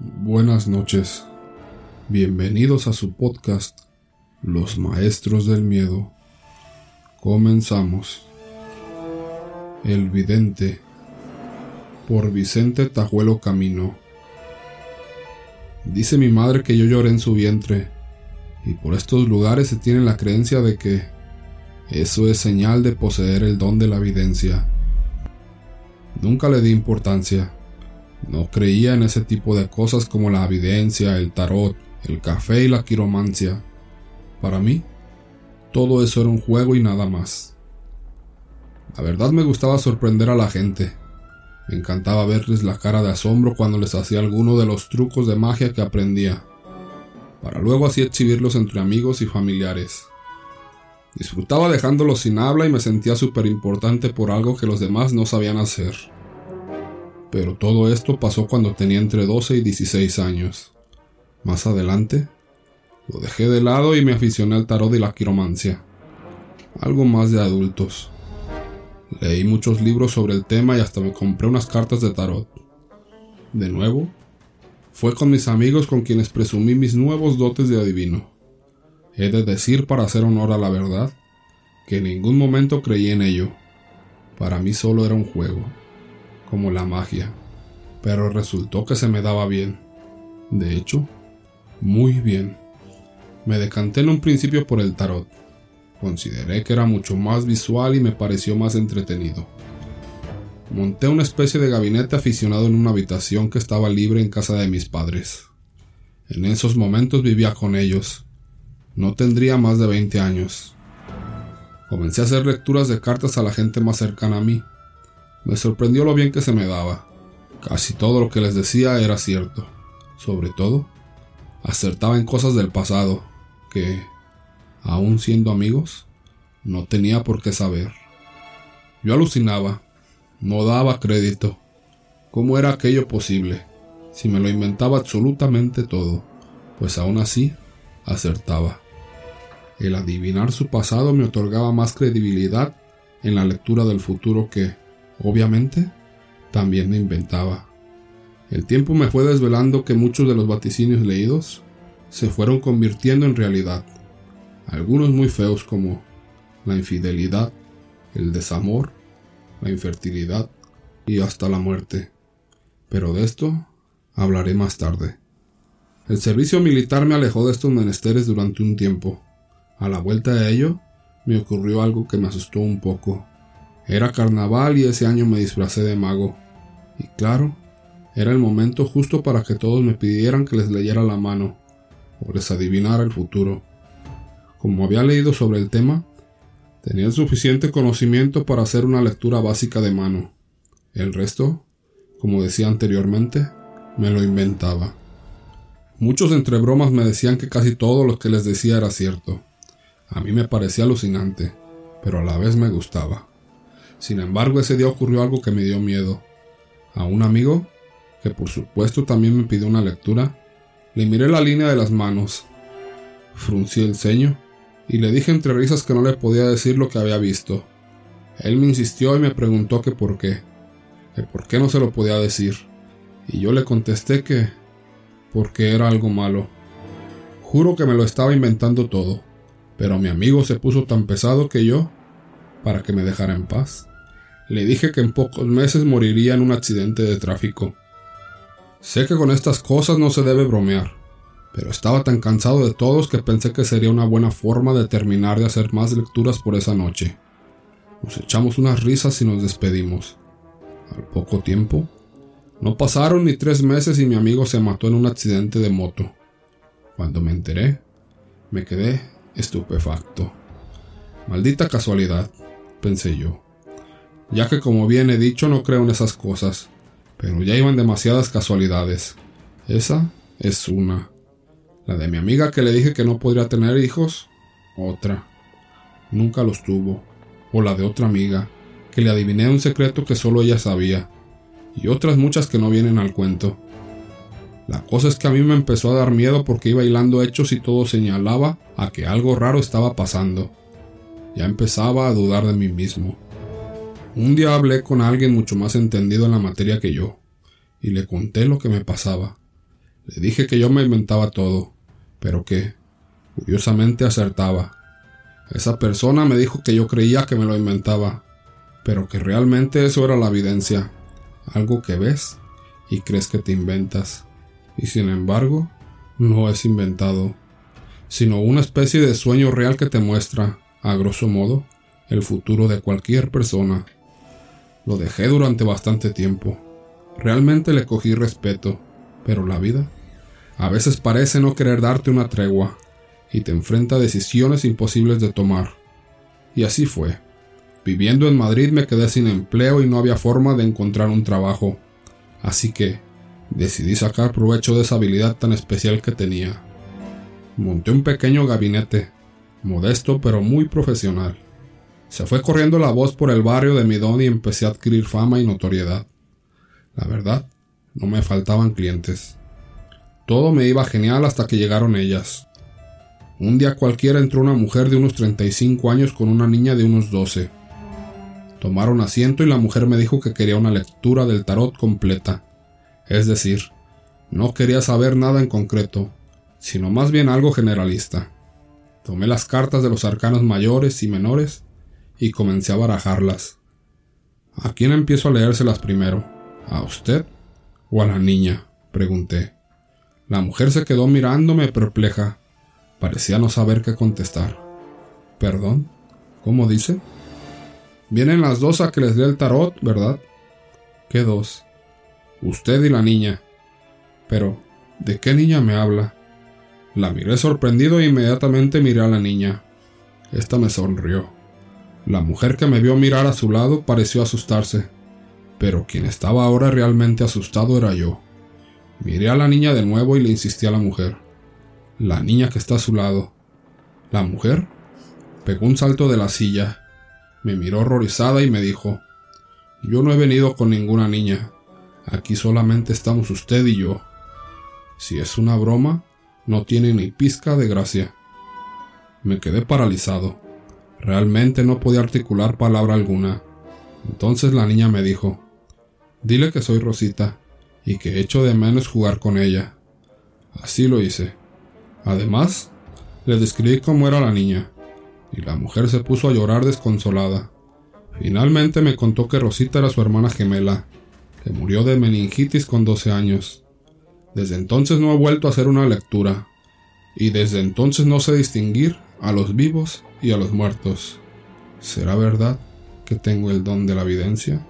Buenas noches. Bienvenidos a su podcast Los Maestros del Miedo. Comenzamos. El Vidente por Vicente Tajuelo Camino. Dice mi madre que yo lloré en su vientre, y por estos lugares se tiene la creencia de que eso es señal de poseer el don de la evidencia. Nunca le di importancia no creía en ese tipo de cosas como la evidencia, el tarot, el café y la quiromancia. Para mí, todo eso era un juego y nada más. La verdad me gustaba sorprender a la gente. Me encantaba verles la cara de asombro cuando les hacía alguno de los trucos de magia que aprendía, para luego así exhibirlos entre amigos y familiares. Disfrutaba dejándolos sin habla y me sentía súper importante por algo que los demás no sabían hacer. Pero todo esto pasó cuando tenía entre 12 y 16 años. Más adelante, lo dejé de lado y me aficioné al tarot y la quiromancia. Algo más de adultos. Leí muchos libros sobre el tema y hasta me compré unas cartas de tarot. De nuevo, fue con mis amigos con quienes presumí mis nuevos dotes de adivino. He de decir, para hacer honor a la verdad, que en ningún momento creí en ello. Para mí solo era un juego como la magia, pero resultó que se me daba bien. De hecho, muy bien. Me decanté en un principio por el tarot. Consideré que era mucho más visual y me pareció más entretenido. Monté una especie de gabinete aficionado en una habitación que estaba libre en casa de mis padres. En esos momentos vivía con ellos. No tendría más de 20 años. Comencé a hacer lecturas de cartas a la gente más cercana a mí, me sorprendió lo bien que se me daba. Casi todo lo que les decía era cierto. Sobre todo, acertaba en cosas del pasado que, aun siendo amigos, no tenía por qué saber. Yo alucinaba, no daba crédito. ¿Cómo era aquello posible? Si me lo inventaba absolutamente todo, pues aún así acertaba. El adivinar su pasado me otorgaba más credibilidad en la lectura del futuro que, Obviamente, también me inventaba. El tiempo me fue desvelando que muchos de los vaticinios leídos se fueron convirtiendo en realidad, algunos muy feos como la infidelidad, el desamor, la infertilidad y hasta la muerte. Pero de esto hablaré más tarde. El servicio militar me alejó de estos menesteres durante un tiempo. A la vuelta de ello, me ocurrió algo que me asustó un poco. Era carnaval y ese año me disfracé de mago. Y claro, era el momento justo para que todos me pidieran que les leyera la mano o les adivinara el futuro. Como había leído sobre el tema, tenía el suficiente conocimiento para hacer una lectura básica de mano. El resto, como decía anteriormente, me lo inventaba. Muchos entre bromas me decían que casi todo lo que les decía era cierto. A mí me parecía alucinante, pero a la vez me gustaba. Sin embargo, ese día ocurrió algo que me dio miedo. A un amigo, que por supuesto también me pidió una lectura, le miré la línea de las manos, fruncí el ceño y le dije entre risas que no le podía decir lo que había visto. Él me insistió y me preguntó que por qué, que por qué no se lo podía decir, y yo le contesté que porque era algo malo. Juro que me lo estaba inventando todo, pero mi amigo se puso tan pesado que yo, para que me dejara en paz. Le dije que en pocos meses moriría en un accidente de tráfico. Sé que con estas cosas no se debe bromear, pero estaba tan cansado de todos que pensé que sería una buena forma de terminar de hacer más lecturas por esa noche. Nos echamos unas risas y nos despedimos. Al poco tiempo, no pasaron ni tres meses y mi amigo se mató en un accidente de moto. Cuando me enteré, me quedé estupefacto. Maldita casualidad, pensé yo ya que como bien he dicho no creo en esas cosas, pero ya iban demasiadas casualidades. Esa es una. La de mi amiga que le dije que no podría tener hijos, otra. Nunca los tuvo. O la de otra amiga, que le adiviné un secreto que solo ella sabía. Y otras muchas que no vienen al cuento. La cosa es que a mí me empezó a dar miedo porque iba hilando hechos y todo señalaba a que algo raro estaba pasando. Ya empezaba a dudar de mí mismo. Un día hablé con alguien mucho más entendido en la materia que yo, y le conté lo que me pasaba. Le dije que yo me inventaba todo, pero que, curiosamente, acertaba. Esa persona me dijo que yo creía que me lo inventaba, pero que realmente eso era la evidencia, algo que ves y crees que te inventas, y sin embargo, no es inventado, sino una especie de sueño real que te muestra, a grosso modo, el futuro de cualquier persona. Lo dejé durante bastante tiempo. Realmente le cogí respeto, pero la vida a veces parece no querer darte una tregua y te enfrenta a decisiones imposibles de tomar. Y así fue. Viviendo en Madrid me quedé sin empleo y no había forma de encontrar un trabajo. Así que decidí sacar provecho de esa habilidad tan especial que tenía. Monté un pequeño gabinete, modesto pero muy profesional. Se fue corriendo la voz por el barrio de Midón y empecé a adquirir fama y notoriedad. La verdad, no me faltaban clientes. Todo me iba genial hasta que llegaron ellas. Un día cualquiera entró una mujer de unos 35 años con una niña de unos 12. Tomaron asiento y la mujer me dijo que quería una lectura del tarot completa. Es decir, no quería saber nada en concreto, sino más bien algo generalista. Tomé las cartas de los arcanos mayores y menores y comencé a barajarlas. ¿A quién empiezo a leérselas primero? ¿A usted o a la niña? pregunté. La mujer se quedó mirándome perpleja. Parecía no saber qué contestar. ¿Perdón? ¿Cómo dice? Vienen las dos a que les dé el tarot, ¿verdad? ¿Qué dos? Usted y la niña. Pero, ¿de qué niña me habla? La miré sorprendido e inmediatamente miré a la niña. Esta me sonrió. La mujer que me vio mirar a su lado pareció asustarse, pero quien estaba ahora realmente asustado era yo. Miré a la niña de nuevo y le insistí a la mujer. La niña que está a su lado. ¿La mujer? Pegó un salto de la silla, me miró horrorizada y me dijo Yo no he venido con ninguna niña. Aquí solamente estamos usted y yo. Si es una broma, no tiene ni pizca de gracia. Me quedé paralizado. Realmente no podía articular palabra alguna. Entonces la niña me dijo, Dile que soy Rosita y que echo de menos jugar con ella. Así lo hice. Además, le describí cómo era la niña, y la mujer se puso a llorar desconsolada. Finalmente me contó que Rosita era su hermana gemela, que murió de meningitis con 12 años. Desde entonces no he vuelto a hacer una lectura, y desde entonces no sé distinguir a los vivos y a los muertos. ¿Será verdad que tengo el don de la evidencia?